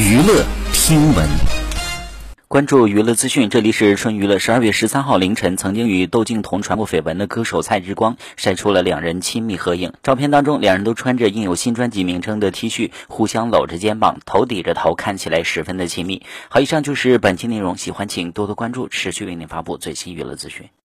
娱乐听闻，关注娱乐资讯，这里是春娱乐。十二月十三号凌晨，曾经与窦靖童传过绯闻的歌手蔡志光晒出了两人亲密合影。照片当中，两人都穿着印有新专辑名称的 T 恤，互相搂着肩膀，头抵着头，看起来十分的亲密。好，以上就是本期内容，喜欢请多多关注，持续为您发布最新娱乐资讯。